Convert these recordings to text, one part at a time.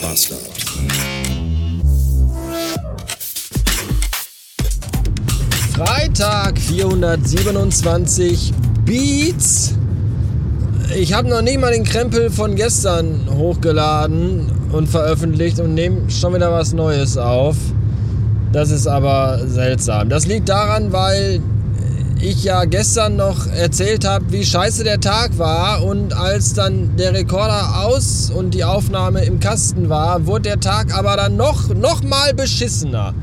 Bastard. Freitag 427 Beats. Ich habe noch nicht mal den Krempel von gestern hochgeladen und veröffentlicht und nehme schon wieder was Neues auf. Das ist aber seltsam. Das liegt daran, weil ich ja gestern noch erzählt habe, wie scheiße der Tag war und als dann der Rekorder aus und die Aufnahme im Kasten war, wurde der Tag aber dann noch, noch mal beschissener.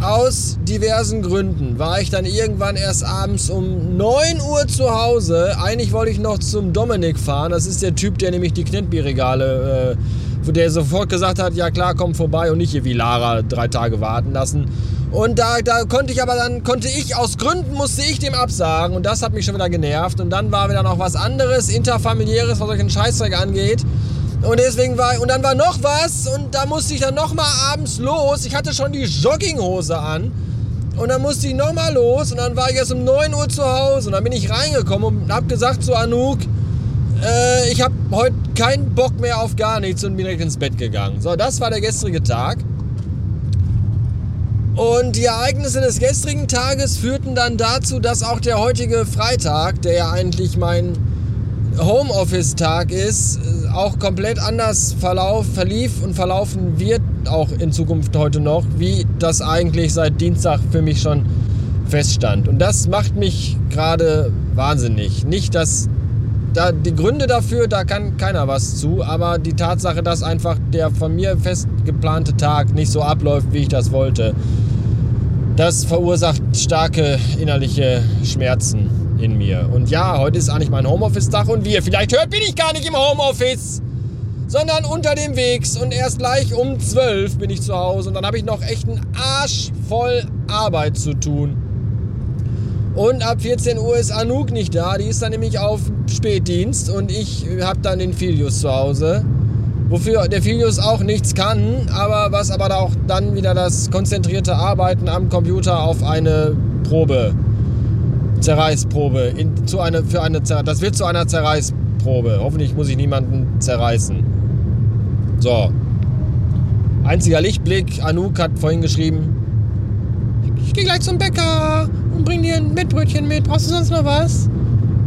Aus diversen Gründen war ich dann irgendwann erst abends um 9 Uhr zu Hause. Eigentlich wollte ich noch zum Dominik fahren. Das ist der Typ, der nämlich die Knitbierregale, äh, der sofort gesagt hat, ja klar, komm vorbei und nicht hier wie Lara drei Tage warten lassen. Und da, da konnte ich aber dann, konnte ich, aus Gründen musste ich dem absagen und das hat mich schon wieder genervt. Und dann war wieder noch was anderes, interfamiliäres, was solchen Scheißzeug angeht. Und deswegen war, und dann war noch was und da musste ich dann nochmal abends los. Ich hatte schon die Jogginghose an. Und dann musste ich nochmal los und dann war ich erst um 9 Uhr zu Hause und dann bin ich reingekommen und hab gesagt zu Anouk, äh, ich habe heute keinen Bock mehr auf gar nichts und bin direkt ins Bett gegangen. So, das war der gestrige Tag. Und die Ereignisse des gestrigen Tages führten dann dazu, dass auch der heutige Freitag, der ja eigentlich mein Homeoffice-Tag ist, auch komplett anders verlauf, verlief und verlaufen wird, auch in Zukunft heute noch, wie das eigentlich seit Dienstag für mich schon feststand. Und das macht mich gerade wahnsinnig. Nicht, dass da die Gründe dafür, da kann keiner was zu, aber die Tatsache, dass einfach der von mir fest geplante Tag nicht so abläuft, wie ich das wollte, das verursacht starke innerliche Schmerzen in mir. Und ja, heute ist eigentlich mein Homeoffice-Tag und wie ihr vielleicht hört, bin ich gar nicht im Homeoffice, sondern unter dem Wegs und erst gleich um 12 bin ich zu Hause und dann habe ich noch echt einen Arsch voll Arbeit zu tun. Und ab 14 Uhr ist Anouk nicht da, die ist dann nämlich auf Spätdienst und ich habe dann den Filius zu Hause wofür der Filius auch nichts kann, aber was aber auch dann wieder das konzentrierte Arbeiten am Computer auf eine Probe, Zerreißprobe, in, zu eine, für eine, das wird zu einer Zerreißprobe. Hoffentlich muss ich niemanden zerreißen. So. Einziger Lichtblick, Anouk hat vorhin geschrieben, ich gehe gleich zum Bäcker und bring dir ein Mettbrötchen mit. Brauchst du sonst noch was?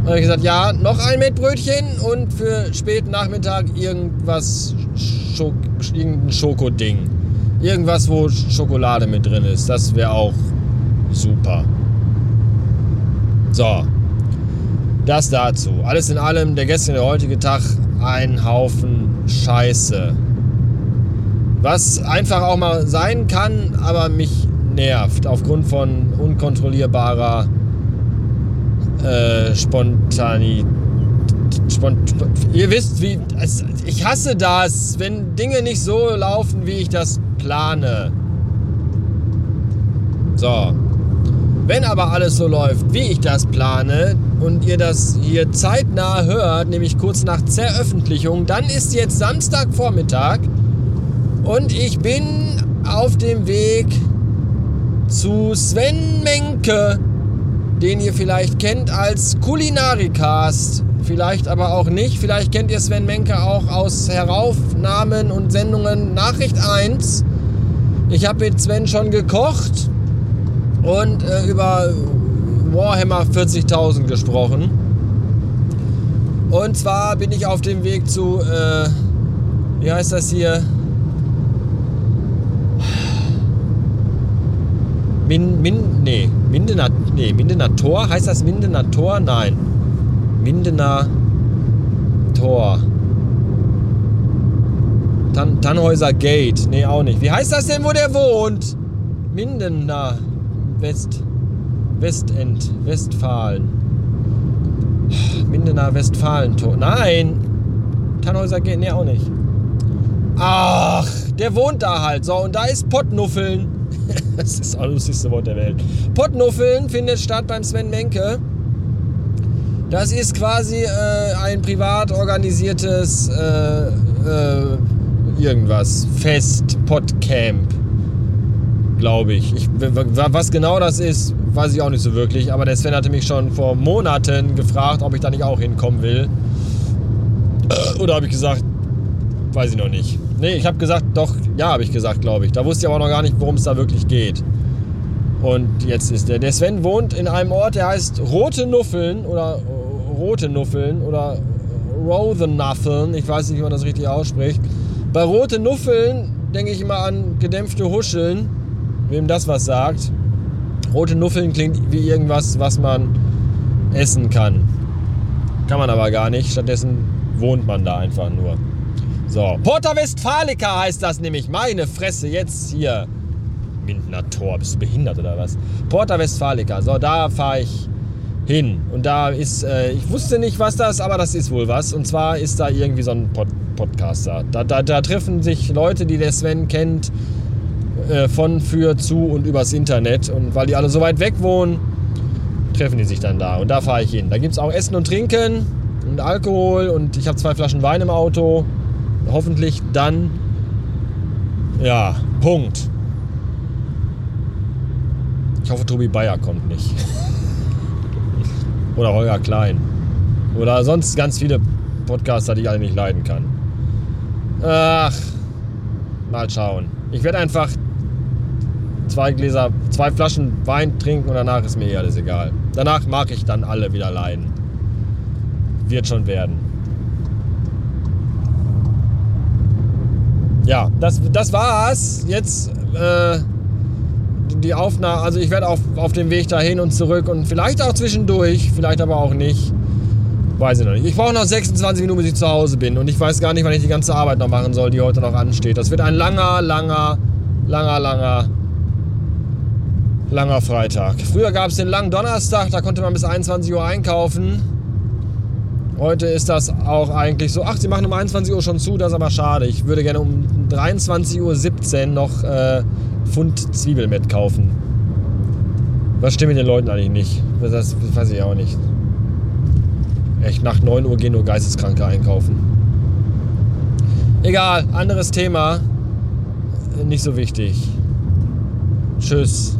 Und habe ich gesagt, ja, noch ein Mettbrötchen und für späten Nachmittag irgendwas, Schok irgendein Schokoding. Irgendwas, wo Schokolade mit drin ist. Das wäre auch super. So. Das dazu. Alles in allem, der gestrige, der heutige Tag, ein Haufen Scheiße. Was einfach auch mal sein kann, aber mich nervt aufgrund von unkontrollierbarer äh, Spontanität. Spont ihr wisst, wie. Ich hasse das, wenn Dinge nicht so laufen, wie ich das plane. So. Wenn aber alles so läuft, wie ich das plane und ihr das hier zeitnah hört, nämlich kurz nach Zeröffentlichung, dann ist jetzt Samstagvormittag und ich bin auf dem Weg zu Sven Menke den ihr vielleicht kennt als Kulinarikast, vielleicht aber auch nicht. Vielleicht kennt ihr Sven Menke auch aus Heraufnahmen und Sendungen Nachricht 1. Ich habe mit Sven schon gekocht und äh, über Warhammer 40.000 gesprochen. Und zwar bin ich auf dem Weg zu, äh, wie heißt das hier? Min, Min, nee, Mindener, nee, Mindener Tor, heißt das Mindener Tor? Nein. Mindener Tor. Tan, Tannhäuser Gate, nee, auch nicht. Wie heißt das denn, wo der wohnt? Mindener West, Westend, Westfalen. Mindener Westfalen-Tor. Nein! Tannhäuser Gate, nee, auch nicht. Ach, der wohnt da halt. So, und da ist Pottnuffeln. das ist das lustigste Wort der Welt. Pottnuffeln findet statt beim Sven Menke. Das ist quasi äh, ein privat organisiertes äh, äh, irgendwas. Fest, Podcamp. Glaube ich. ich. Was genau das ist, weiß ich auch nicht so wirklich. Aber der Sven hatte mich schon vor Monaten gefragt, ob ich da nicht auch hinkommen will. Oder habe ich gesagt, weiß ich noch nicht. Nee, ich habe gesagt, doch, ja, habe ich gesagt, glaube ich. Da wusste ich aber noch gar nicht, worum es da wirklich geht. Und jetzt ist der. Der Sven wohnt in einem Ort, der heißt Rote Nuffeln oder Rote Nuffeln oder Rothenuffeln. Ich weiß nicht, wie man das richtig ausspricht. Bei Rote Nuffeln denke ich immer an gedämpfte Huscheln. Wem das was sagt. Rote Nuffeln klingt wie irgendwas, was man essen kann. Kann man aber gar nicht. Stattdessen wohnt man da einfach nur. So, Porta Westfalica heißt das nämlich. Meine Fresse, jetzt hier. Mindener Tor, bist du behindert oder was? Porta Westfalica, so, da fahre ich hin. Und da ist, äh, ich wusste nicht, was das, aber das ist wohl was. Und zwar ist da irgendwie so ein Pod Podcaster. Da, da, da, treffen sich Leute, die der Sven kennt, äh, von, für, zu und übers Internet. Und weil die alle so weit weg wohnen, treffen die sich dann da. Und da fahre ich hin. Da gibt es auch Essen und Trinken und Alkohol. Und ich habe zwei Flaschen Wein im Auto. Hoffentlich dann, ja, Punkt. Ich hoffe, Tobi Bayer kommt nicht. Oder Holger Klein. Oder sonst ganz viele Podcaster, die ich alle nicht leiden kann. Ach, mal schauen. Ich werde einfach zwei Gläser, zwei Flaschen Wein trinken und danach ist mir eh alles egal. Danach mag ich dann alle wieder leiden. Wird schon werden. Ja, das, das war's. Jetzt äh, die Aufnahme, also ich werde auf, auf dem Weg dahin und zurück und vielleicht auch zwischendurch, vielleicht aber auch nicht. Weiß ich noch nicht. Ich brauche noch 26 Minuten, bis ich zu Hause bin und ich weiß gar nicht, wann ich die ganze Arbeit noch machen soll, die heute noch ansteht. Das wird ein langer, langer, langer, langer, langer Freitag. Früher gab es den langen Donnerstag, da konnte man bis 21 Uhr einkaufen. Heute ist das auch eigentlich so. Ach, sie machen um 21 Uhr schon zu, das ist aber schade. Ich würde gerne um 23.17 Uhr noch äh, Pfund Zwiebelmett kaufen. Was stimmt mit den Leuten eigentlich nicht? Das, das weiß ich auch nicht. Echt, nach 9 Uhr gehen nur Geisteskranke einkaufen. Egal, anderes Thema. Nicht so wichtig. Tschüss.